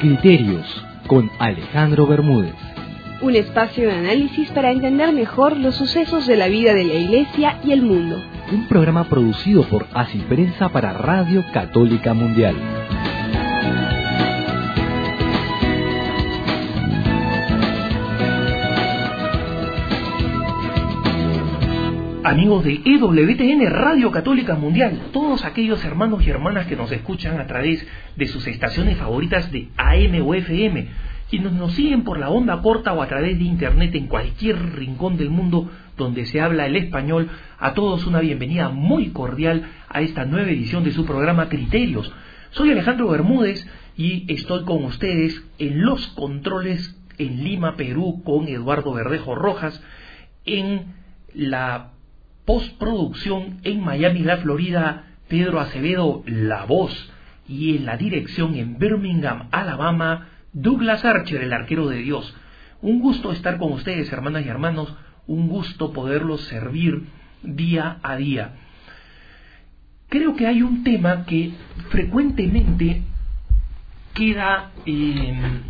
Criterios con Alejandro Bermúdez. Un espacio de análisis para entender mejor los sucesos de la vida de la Iglesia y el mundo. Un programa producido por Así Prensa para Radio Católica Mundial. Amigos de EWTN Radio Católica Mundial, todos aquellos hermanos y hermanas que nos escuchan a través de sus estaciones favoritas de AM o FM, quienes nos siguen por la onda corta o a través de Internet en cualquier rincón del mundo donde se habla el español, a todos una bienvenida muy cordial a esta nueva edición de su programa Criterios. Soy Alejandro Bermúdez y estoy con ustedes en los controles en Lima, Perú, con Eduardo Verdejo Rojas, en la postproducción en Miami, la Florida, Pedro Acevedo, la voz, y en la dirección en Birmingham, Alabama, Douglas Archer, el arquero de Dios. Un gusto estar con ustedes, hermanas y hermanos, un gusto poderlos servir día a día. Creo que hay un tema que frecuentemente queda em,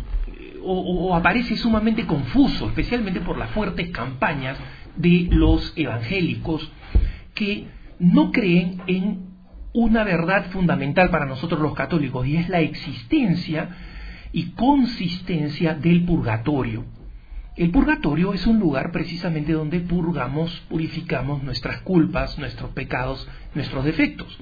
o aparece sumamente confuso, especialmente por las fuertes campañas de los evangélicos que no creen en una verdad fundamental para nosotros los católicos y es la existencia y consistencia del purgatorio. El purgatorio es un lugar precisamente donde purgamos, purificamos nuestras culpas, nuestros pecados, nuestros defectos.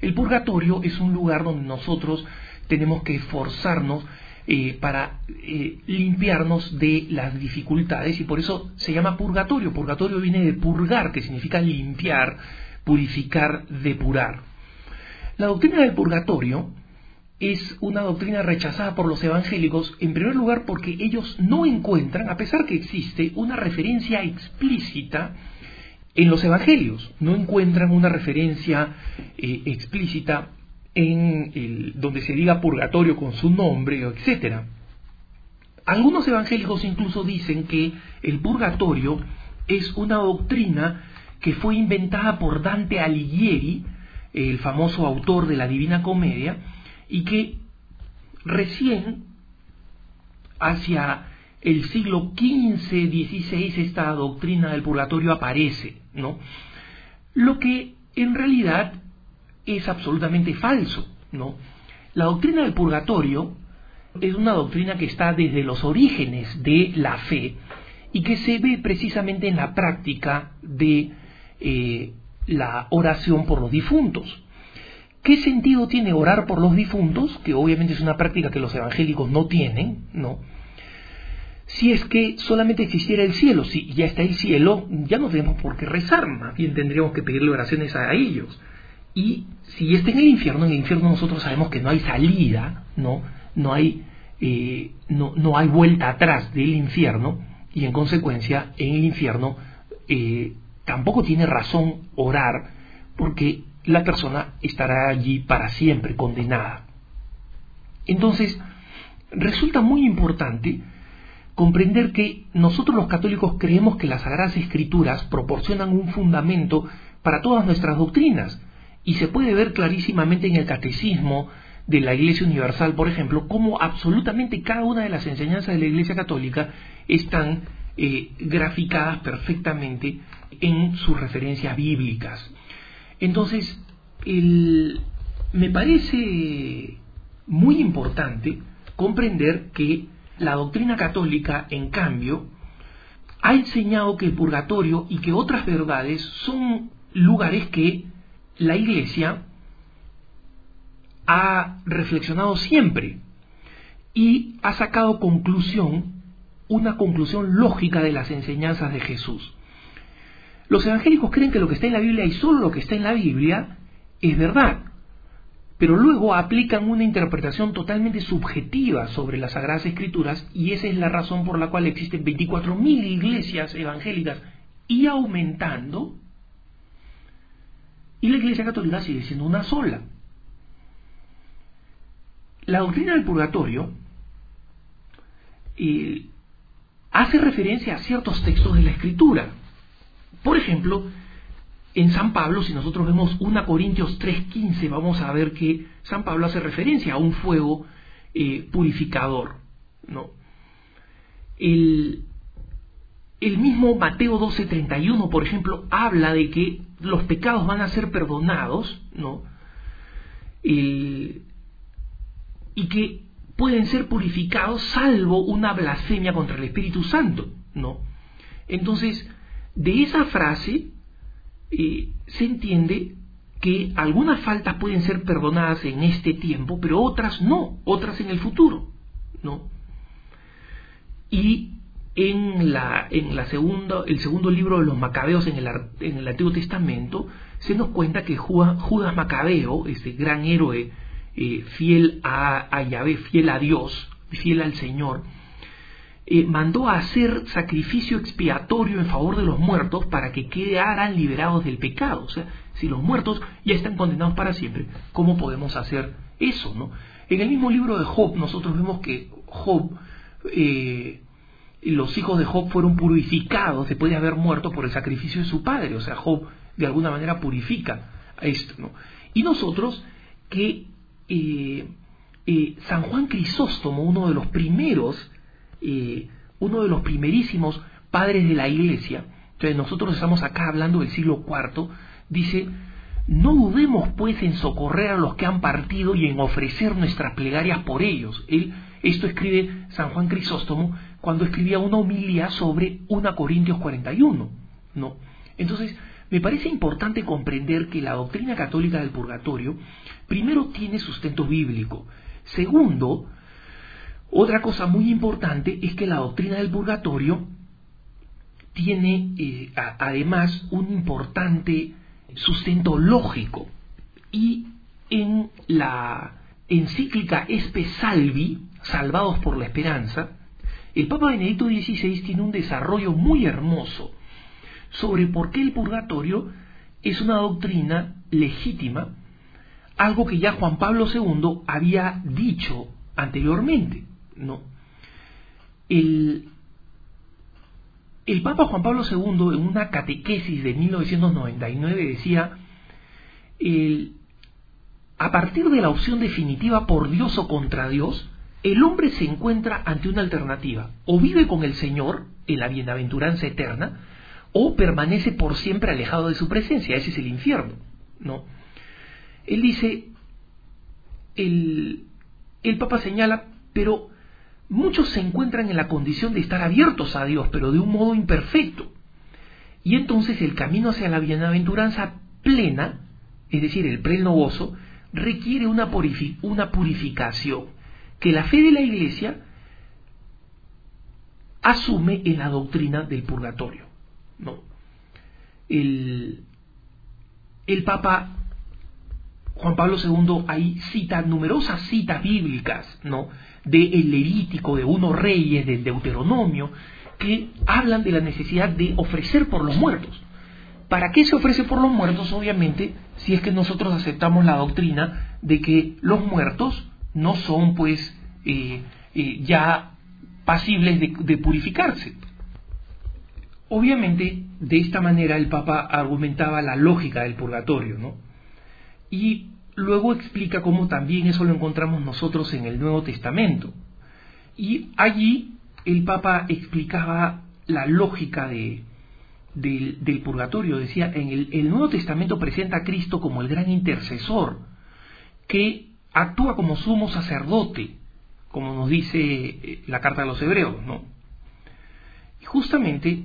El purgatorio es un lugar donde nosotros tenemos que esforzarnos eh, para eh, limpiarnos de las dificultades y por eso se llama purgatorio. Purgatorio viene de purgar, que significa limpiar, purificar, depurar. La doctrina del purgatorio es una doctrina rechazada por los evangélicos, en primer lugar porque ellos no encuentran, a pesar que existe, una referencia explícita en los evangelios, no encuentran una referencia eh, explícita en el, donde se diga purgatorio con su nombre, etc. Algunos evangélicos incluso dicen que el purgatorio es una doctrina que fue inventada por Dante Alighieri, el famoso autor de la Divina Comedia, y que recién, hacia el siglo XV-XVI, esta doctrina del purgatorio aparece, ¿no? Lo que en realidad es absolutamente falso, ¿no? La doctrina del purgatorio es una doctrina que está desde los orígenes de la fe y que se ve precisamente en la práctica de eh, la oración por los difuntos. ¿Qué sentido tiene orar por los difuntos? Que obviamente es una práctica que los evangélicos no tienen, ¿no? Si es que solamente existiera el cielo, si ya está el cielo, ya no tenemos por qué rezar, más bien tendríamos que pedirle oraciones a ellos. Y si está en el infierno, en el infierno nosotros sabemos que no hay salida, no, no hay, eh, no, no, hay vuelta atrás del infierno, y en consecuencia en el infierno eh, tampoco tiene razón orar, porque la persona estará allí para siempre condenada. Entonces, resulta muy importante comprender que nosotros los católicos creemos que las Sagradas Escrituras proporcionan un fundamento para todas nuestras doctrinas, y se puede ver clarísimamente en el catecismo de la Iglesia Universal, por ejemplo, cómo absolutamente cada una de las enseñanzas de la Iglesia Católica están eh, graficadas perfectamente en sus referencias bíblicas. Entonces, me parece muy importante comprender que la doctrina católica, en cambio, ha enseñado que el purgatorio y que otras verdades son lugares que la Iglesia ha reflexionado siempre y ha sacado conclusión, una conclusión lógica de las enseñanzas de Jesús. Los evangélicos creen que lo que está en la Biblia y solo lo que está en la Biblia es verdad, pero luego aplican una interpretación totalmente subjetiva sobre las Sagradas Escrituras y esa es la razón por la cual existen 24.000 iglesias evangélicas y aumentando, y la Iglesia Católica sigue siendo una sola. La doctrina del purgatorio eh, hace referencia a ciertos textos de la Escritura. Por ejemplo, en San Pablo, si nosotros vemos 1 Corintios 3:15, vamos a ver que San Pablo hace referencia a un fuego eh, purificador. ¿no? El, el mismo Mateo 12:31, por ejemplo, habla de que los pecados van a ser perdonados, ¿no? y que pueden ser purificados salvo una blasfemia contra el Espíritu Santo, ¿no? Entonces, de esa frase eh, se entiende que algunas faltas pueden ser perdonadas en este tiempo, pero otras no, otras en el futuro, ¿no? Y en la, en la el segundo libro de los Macabeos en el, en el Antiguo Testamento, se nos cuenta que Judas Macabeo, ese gran héroe eh, fiel a, a, Yahvé, fiel a Dios, fiel al Señor, eh, mandó a hacer sacrificio expiatorio en favor de los muertos para que quedaran liberados del pecado. O sea, si los muertos ya están condenados para siempre, ¿cómo podemos hacer eso? ¿no? En el mismo libro de Job nosotros vemos que Job, eh, los hijos de Job fueron purificados después de haber muerto por el sacrificio de su padre. O sea, Job de alguna manera purifica a esto. ¿no? Y nosotros que eh, San Juan Crisóstomo, uno de los primeros eh, uno de los primerísimos padres de la iglesia, entonces nosotros estamos acá hablando del siglo IV, dice, no dudemos pues en socorrer a los que han partido y en ofrecer nuestras plegarias por ellos. Él, esto escribe San Juan Crisóstomo cuando escribía una homilía sobre 1 Corintios 41. ¿no? Entonces, me parece importante comprender que la doctrina católica del purgatorio, primero, tiene sustento bíblico. Segundo, otra cosa muy importante es que la doctrina del purgatorio tiene eh, además un importante sustento lógico y en la encíclica Espe Salvi, Salvados por la Esperanza, el Papa Benedicto XVI tiene un desarrollo muy hermoso sobre por qué el purgatorio es una doctrina legítima, algo que ya Juan Pablo II había dicho anteriormente. No. El, el Papa Juan Pablo II, en una catequesis de 1999, decía, el, a partir de la opción definitiva por Dios o contra Dios, el hombre se encuentra ante una alternativa. O vive con el Señor en la bienaventuranza eterna, o permanece por siempre alejado de su presencia. Ese es el infierno. ¿no? Él dice, el, el Papa señala, pero muchos se encuentran en la condición de estar abiertos a Dios, pero de un modo imperfecto. Y entonces el camino hacia la bienaventuranza plena, es decir, el pleno gozo, requiere una, una purificación que la fe de la Iglesia asume en la doctrina del purgatorio. ¿no? El, el Papa Juan Pablo II ahí cita numerosas citas bíblicas, ¿no? De el Levítico, de unos reyes, del Deuteronomio, que hablan de la necesidad de ofrecer por los muertos. ¿Para qué se ofrece por los muertos? Obviamente, si es que nosotros aceptamos la doctrina de que los muertos no son, pues, eh, eh, ya pasibles de, purificarse. Obviamente, de esta manera el Papa argumentaba la lógica del purgatorio, ¿no? Y luego explica cómo también eso lo encontramos nosotros en el Nuevo Testamento. Y allí el Papa explicaba la lógica de, del, purgatorio. Decía, en el, el Nuevo Testamento presenta a Cristo como el gran intercesor, que actúa como sumo sacerdote, como nos dice eh, la carta de los hebreos, ¿no? Y justamente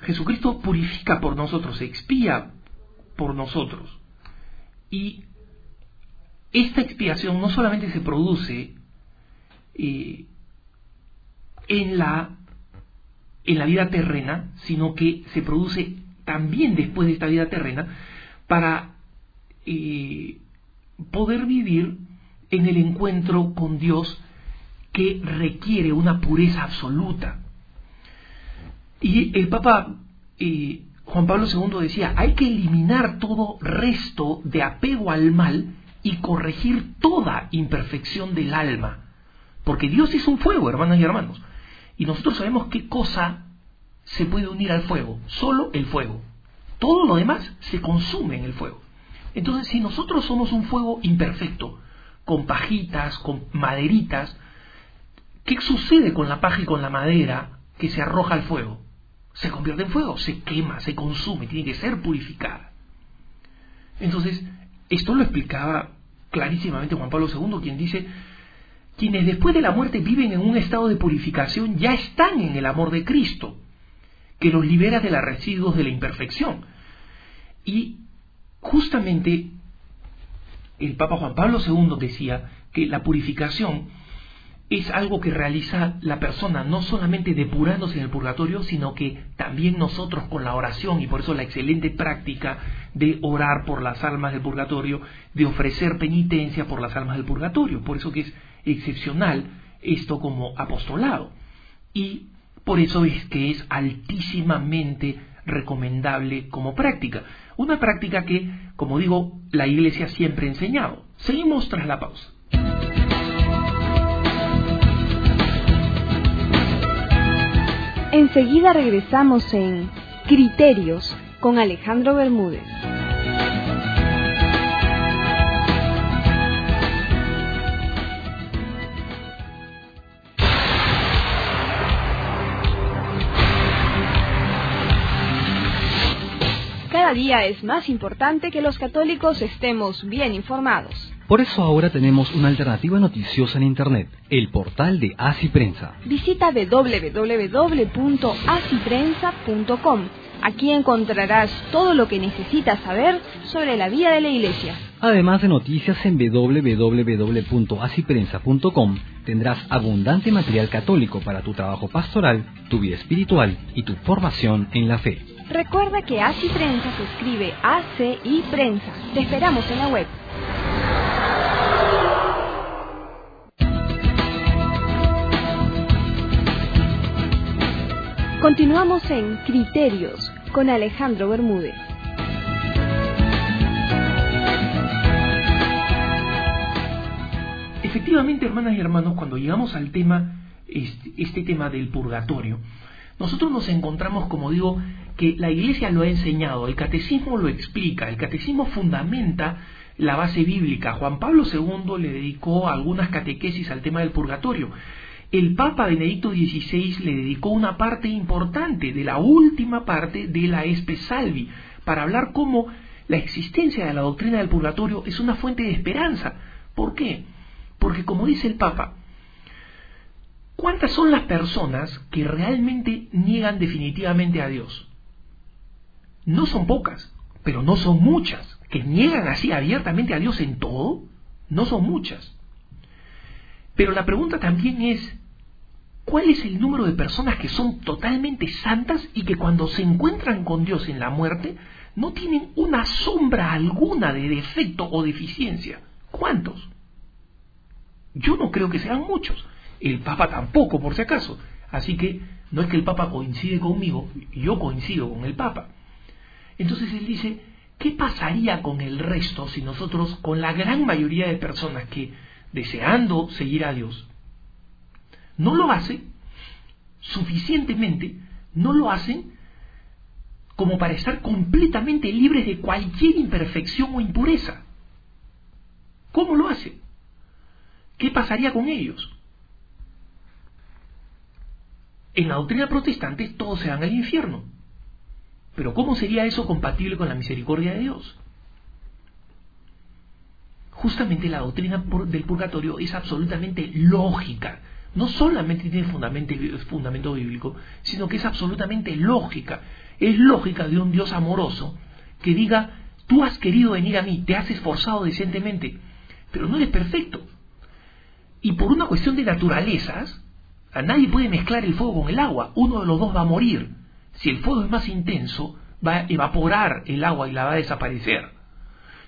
Jesucristo purifica por nosotros, expía por nosotros. Y esta expiación no solamente se produce eh, en, la, en la vida terrena, sino que se produce también después de esta vida terrena para eh, poder vivir en el encuentro con Dios que requiere una pureza absoluta. Y el Papa eh, Juan Pablo II decía, hay que eliminar todo resto de apego al mal y corregir toda imperfección del alma. Porque Dios es un fuego, hermanas y hermanos. Y nosotros sabemos qué cosa se puede unir al fuego. Solo el fuego. Todo lo demás se consume en el fuego. Entonces, si nosotros somos un fuego imperfecto, con pajitas, con maderitas, ¿qué sucede con la paja y con la madera que se arroja al fuego? Se convierte en fuego, se quema, se consume, tiene que ser purificada. Entonces, esto lo explicaba clarísimamente Juan Pablo II, quien dice, quienes después de la muerte viven en un estado de purificación ya están en el amor de Cristo, que los libera de los residuos de la imperfección. Y justamente el Papa Juan Pablo II decía que la purificación es algo que realiza la persona no solamente depurándose en el purgatorio, sino que también nosotros con la oración, y por eso la excelente práctica de orar por las almas del purgatorio, de ofrecer penitencia por las almas del purgatorio, por eso que es excepcional esto como apostolado. Y por eso es que es altísimamente recomendable como práctica. Una práctica que, como digo, la Iglesia siempre ha enseñado. Seguimos tras la pausa. Enseguida regresamos en Criterios con Alejandro Bermúdez. Cada día es más importante que los católicos estemos bien informados. Por eso ahora tenemos una alternativa noticiosa en Internet, el portal de Así Prensa. Visita www.asiprensa.com. Aquí encontrarás todo lo que necesitas saber sobre la vida de la Iglesia. Además de noticias en www.asiprensa.com, tendrás abundante material católico para tu trabajo pastoral, tu vida espiritual y tu formación en la fe. Recuerda que Así Prensa se escribe A-C-I Prensa. Te esperamos en la web. Continuamos en Criterios con Alejandro Bermúdez. Efectivamente, hermanas y hermanos, cuando llegamos al tema, este, este, tema del purgatorio, nosotros nos encontramos, como digo, que la Iglesia lo ha enseñado, el catecismo lo explica, el catecismo fundamenta la base bíblica. Juan Pablo II le dedicó algunas catequesis al tema del purgatorio. El Papa Benedicto XVI le dedicó una parte importante de la última parte de la Espe Salvi para hablar cómo la existencia de la doctrina del purgatorio es una fuente de esperanza. ¿Por qué? Porque como dice el Papa, ¿cuántas son las personas que realmente niegan definitivamente a Dios? No son pocas, pero no son muchas, que niegan así abiertamente a Dios en todo, no son muchas. Pero la pregunta también es, ¿cuál es el número de personas que son totalmente santas y que cuando se encuentran con Dios en la muerte no tienen una sombra alguna de defecto o deficiencia? ¿Cuántos? Yo no creo que sean muchos. El Papa tampoco, por si acaso. Así que no es que el Papa coincide conmigo, yo coincido con el Papa. Entonces él dice, ¿qué pasaría con el resto si nosotros, con la gran mayoría de personas que, deseando seguir a Dios, no lo hacen suficientemente, no lo hacen como para estar completamente libres de cualquier imperfección o impureza? ¿Cómo lo hacen? ¿Qué pasaría con ellos? En la doctrina protestante todos se van al infierno. Pero ¿cómo sería eso compatible con la misericordia de Dios? Justamente la doctrina del purgatorio es absolutamente lógica. No solamente tiene fundamento, fundamento bíblico, sino que es absolutamente lógica. Es lógica de un Dios amoroso que diga, tú has querido venir a mí, te has esforzado decentemente, pero no eres perfecto. Y por una cuestión de naturalezas, a nadie puede mezclar el fuego con el agua, uno de los dos va a morir. Si el fuego es más intenso, va a evaporar el agua y la va a desaparecer.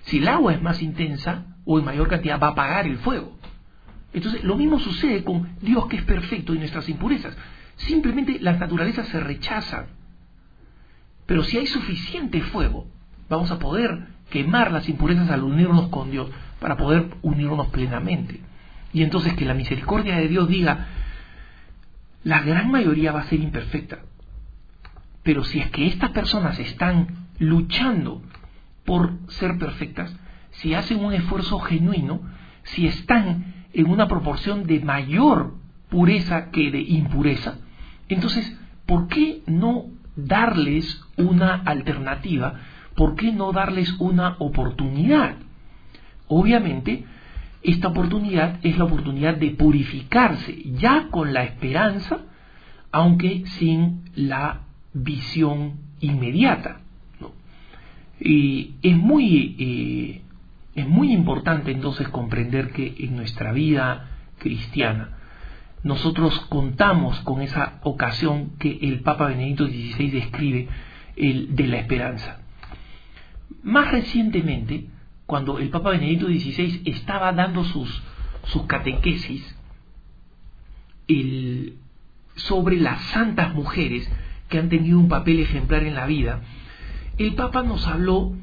Si el agua es más intensa o en mayor cantidad, va a apagar el fuego. Entonces, lo mismo sucede con Dios que es perfecto y nuestras impurezas. Simplemente las naturalezas se rechazan. Pero si hay suficiente fuego, vamos a poder quemar las impurezas al unirnos con Dios para poder unirnos plenamente. Y entonces que la misericordia de Dios diga, la gran mayoría va a ser imperfecta. Pero si es que estas personas están luchando por ser perfectas, si hacen un esfuerzo genuino, si están en una proporción de mayor pureza que de impureza, entonces, ¿por qué no darles una alternativa? ¿Por qué no darles una oportunidad? Obviamente, esta oportunidad es la oportunidad de purificarse, ya con la esperanza, aunque sin la visión inmediata. Y es muy, eh, es muy importante entonces comprender que en nuestra vida cristiana nosotros contamos con esa ocasión que el Papa Benedicto XVI describe el, de la esperanza. Más recientemente, cuando el Papa Benedicto XVI estaba dando sus, sus catequesis sobre las santas mujeres que han tenido un papel ejemplar en la vida, el Papa nos habló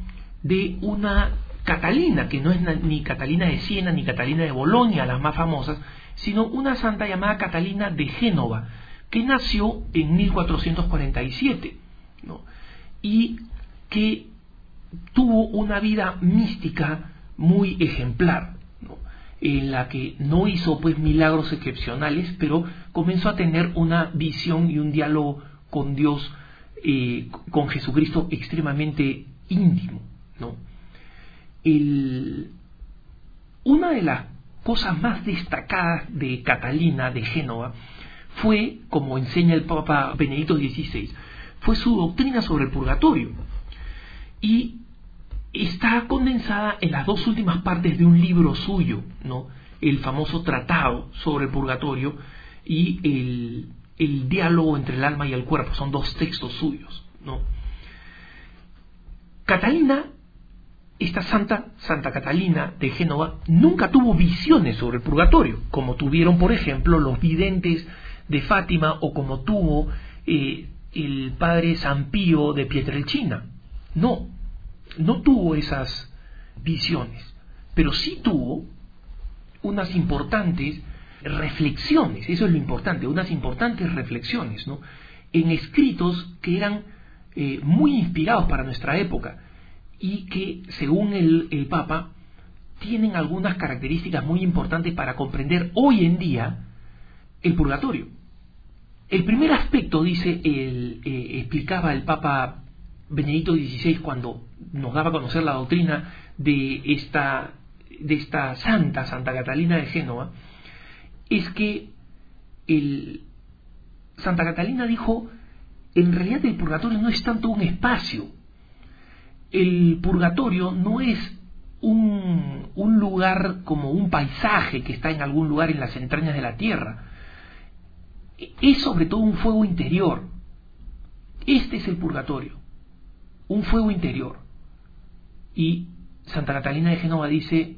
de una Catalina, que no es ni Catalina de Siena ni Catalina de Bolonia, las más famosas, sino una santa llamada Catalina de Génova, que nació en 1447 y que tuvo una vida mística muy ejemplar, en la que no hizo pues milagros excepcionales, pero comenzó a tener una visión y un diálogo con Dios, eh, con Jesucristo extremadamente íntimo. ¿no? una de las cosas más destacadas de Catalina de Génova fue, como enseña el Papa Benedicto XVI, fue su doctrina sobre el purgatorio. Y está condensada en las dos últimas partes de un libro suyo, ¿no? el famoso tratado sobre el purgatorio y el, el diálogo entre el alma y el cuerpo, son dos textos suyos. ¿no? Catalina esta santa, Santa Catalina de Génova, nunca tuvo visiones sobre el purgatorio, como tuvieron, por ejemplo, los videntes de Fátima o como tuvo eh, el padre San Pío de Pietrelcina. No, no tuvo esas visiones, pero sí tuvo unas importantes reflexiones, eso es lo importante, unas importantes reflexiones, ¿no? En escritos que eran eh, muy inspirados para nuestra época y que, según el, el Papa, tienen algunas características muy importantes para comprender hoy en día el purgatorio. El primer aspecto, dice, el, eh, explicaba el Papa Benedicto XVI cuando nos daba a conocer la doctrina de esta, de esta santa, Santa Catalina de Génova, es que el, Santa Catalina dijo, en realidad el purgatorio no es tanto un espacio, el purgatorio no es un, un, lugar como un paisaje que está en algún lugar en las entrañas de la tierra. Es sobre todo un fuego interior. Este es el purgatorio, un fuego interior. Y Santa Catalina de Génova dice,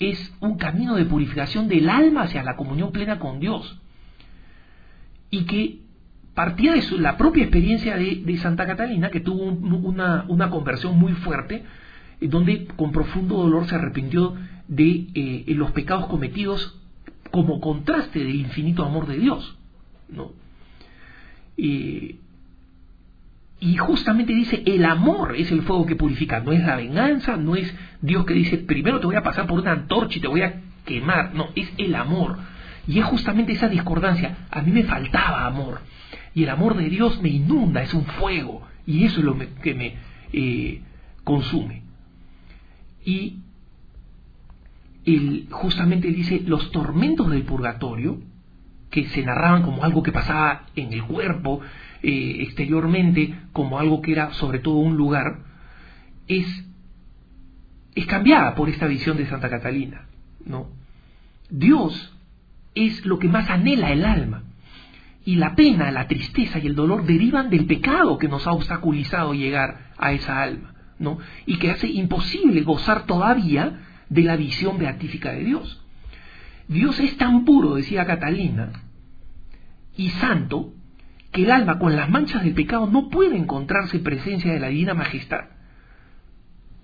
es un camino de purificación del alma hacia la comunión plena con Dios. Y que partía de la propia experiencia de, Santa Catalina, que tuvo una, conversión muy fuerte, eh, donde con profundo dolor se arrepintió de eh, los pecados cometidos como contraste del infinito amor de Dios. ¿no? Y justamente dice, el amor es el fuego que purifica, no es la venganza, no es Dios que dice, primero te voy a pasar por una antorcha y te voy a quemar, no, es el amor. Y es justamente esa discordancia, a mí me faltaba amor y el amor de Dios me inunda, es un fuego, y eso es lo que me eh, consume. Y él justamente dice, los tormentos del purgatorio, que se narraban como algo que pasaba en el cuerpo, eh, exteriormente, como algo que era sobre todo un lugar, es, es cambiada por esta visión de Santa Catalina. ¿no? Dios es lo que más anhela el alma Y la pena, la tristeza y el dolor derivan del pecado que nos ha obstaculizado llegar a esa alma, ¿no? Y que hace imposible gozar todavía de la visión beatífica de Dios. Dios es tan puro, decía Catalina, y santo, que el alma con las manchas del pecado no puede encontrarse en presencia de la divina majestad.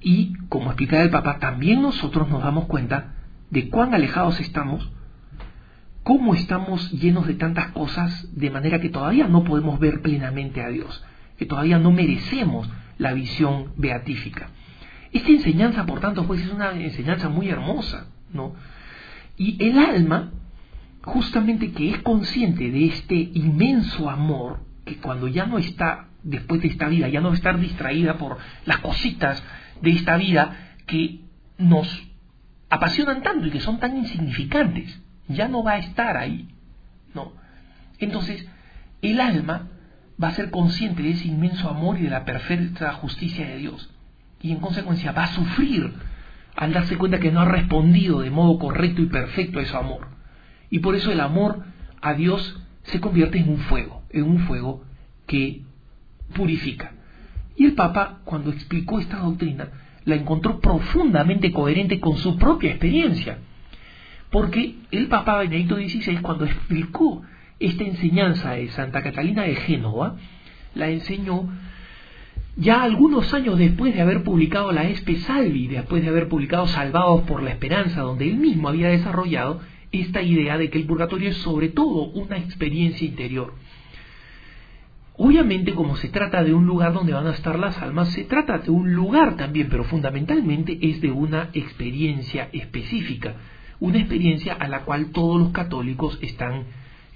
Y, como explicaba el Papa, también nosotros nos damos cuenta de cuán alejados estamos, cómo estamos llenos de tantas cosas, de manera que todavía no podemos ver plenamente a Dios, que todavía no merecemos la visión beatífica. Esta enseñanza, por tanto, pues es una enseñanza muy hermosa, ¿no? Y el alma justamente que es consciente de este inmenso amor, que cuando ya no está después de esta vida, ya no va a estar distraída por las cositas de esta vida que nos apasionan tanto y que son tan insignificantes, ya no va a estar ahí, ¿no? Entonces, el alma va a ser consciente de ese inmenso amor y de la perfecta justicia de Dios, y en consecuencia va a sufrir al darse cuenta que no ha respondido de modo correcto y perfecto a ese amor. Y por eso el amor a Dios se convierte en un fuego, en un fuego que purifica. Y el Papa, cuando explicó esta doctrina, la encontró profundamente coherente con su propia experiencia. Porque el Papa Benedicto XVI, cuando explicó esta enseñanza de Santa Catalina de Génova, la enseñó ya algunos años después de haber publicado la Espe Salvi, después de haber publicado Salvados por la Esperanza, donde él mismo había desarrollado esta idea de que el purgatorio es sobre todo una experiencia interior. Obviamente, como se trata de un lugar donde van a estar las almas, se trata de un lugar también, pero fundamentalmente es de una experiencia específica, una experiencia a la cual todos los católicos están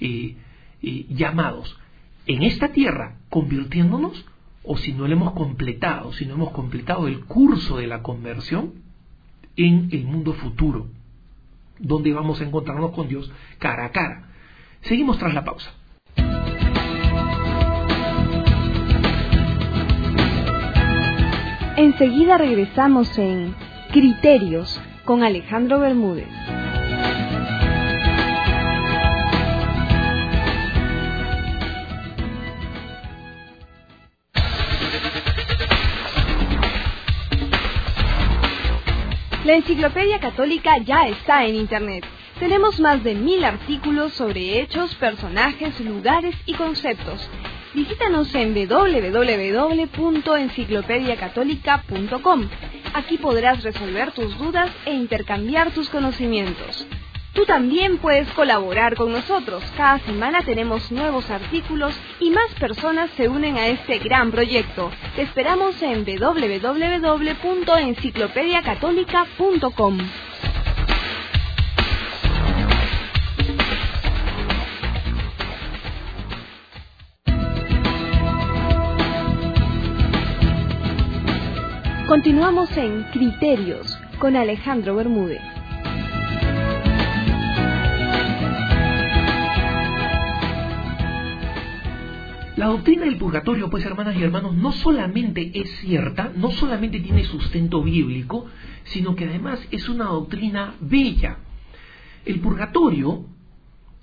eh, eh, llamados en esta tierra, convirtiéndonos, o si no lo hemos completado, si no hemos completado el curso de la conversión, en el mundo futuro donde vamos a encontrarnos con Dios cara a cara. Seguimos tras la pausa. Enseguida regresamos en Criterios con Alejandro Bermúdez. La Enciclopedia Católica ya está en Internet. Tenemos más de mil artículos sobre hechos, personajes, lugares y conceptos. Visítanos en www.enciclopediacatólica.com. Aquí podrás resolver tus dudas e intercambiar tus conocimientos. Tú también puedes colaborar con nosotros. Cada semana tenemos nuevos artículos y más personas se unen a este gran proyecto. Te esperamos en www.enciclopediacatólica.com. Continuamos en Criterios con Alejandro Bermúdez. La doctrina del purgatorio, pues hermanas y hermanos, no solamente es cierta, no solamente tiene sustento bíblico, sino que además es una doctrina bella. El purgatorio,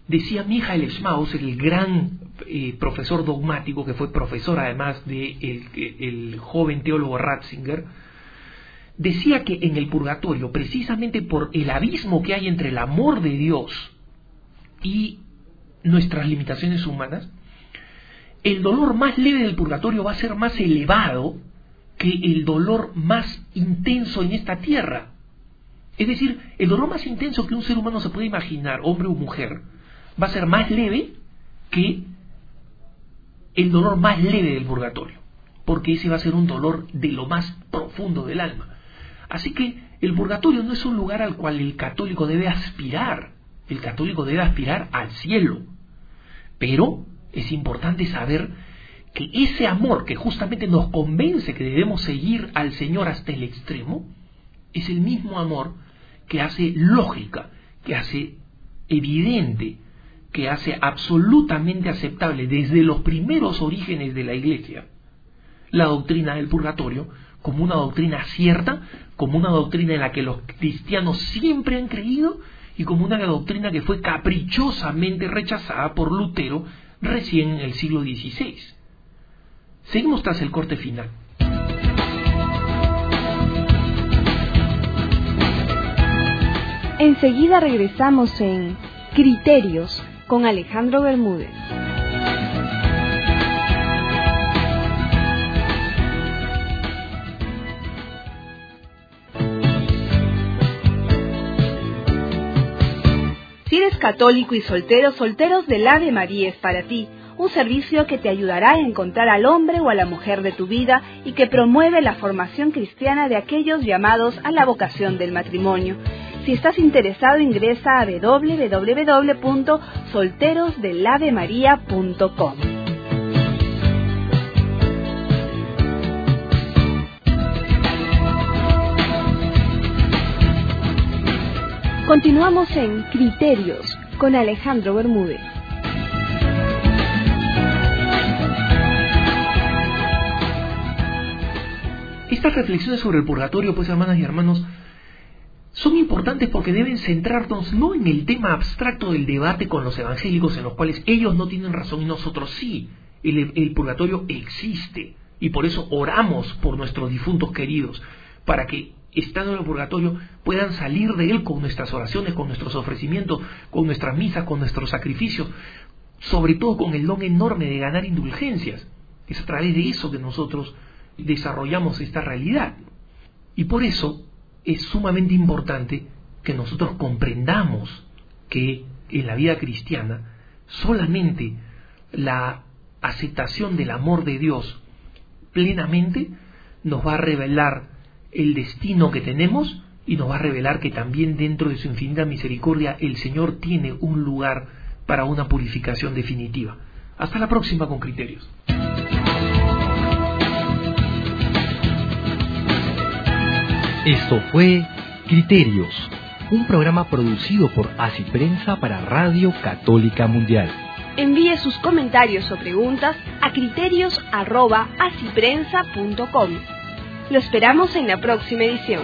decía Michael Schmaus, el gran eh, profesor dogmático, que fue profesor además del de el joven teólogo Ratzinger, decía que en el purgatorio, precisamente por el abismo que hay entre el amor de Dios y nuestras limitaciones humanas, el dolor más leve del purgatorio va a ser más elevado que el dolor más intenso en esta tierra. Es decir, el dolor más intenso que un ser humano se puede imaginar, hombre o mujer, va a ser más leve que el dolor más leve del purgatorio, porque ese va a ser un dolor de lo más profundo del alma. Así que el purgatorio no es un lugar al cual el católico debe aspirar, el católico debe aspirar al cielo, pero es importante saber que ese amor que justamente nos convence que debemos seguir al Señor hasta el extremo, es el mismo amor que hace lógica, que hace evidente, que hace absolutamente aceptable desde los primeros orígenes de la Iglesia la doctrina del purgatorio como una doctrina cierta, como una doctrina en la que los cristianos siempre han creído y como una doctrina que fue caprichosamente rechazada por Lutero recién en el siglo XVI. Seguimos tras el corte final. Enseguida regresamos en Criterios con Alejandro Bermúdez. Católico y soltero, Solteros del Ave María es para ti, un servicio que te ayudará a encontrar al hombre o a la mujer de tu vida y que promueve la formación cristiana de aquellos llamados a la vocación del matrimonio. Si estás interesado, ingresa a www.solterosdelavemaria.com. Continuamos en Criterios con Alejandro Bermúdez. Estas reflexiones sobre el purgatorio, pues hermanas y hermanos, son importantes porque deben centrarnos no en el tema abstracto del debate con los evangélicos en los cuales ellos no tienen razón y nosotros sí. El, purgatorio existe y por eso oramos por nuestros difuntos queridos, para que estando en el purgatorio puedan salir de él con nuestras oraciones, con nuestros ofrecimientos, con nuestras misas, con nuestros sacrificios, sobre todo con el don enorme de ganar indulgencias. Es a través de eso que nosotros desarrollamos esta realidad. Y por eso es sumamente importante que nosotros comprendamos que en la vida cristiana solamente la aceptación del amor de Dios plenamente nos va a revelar el destino que tenemos y nos va a revelar que también dentro de su infinita misericordia el Señor tiene un lugar para una purificación definitiva. Hasta la próxima con criterios. Esto fue Criterios, un programa producido por Prensa para Radio Católica Mundial. Envíe sus comentarios o preguntas a criterios.asiprensa.com. Lo esperamos en la próxima edición.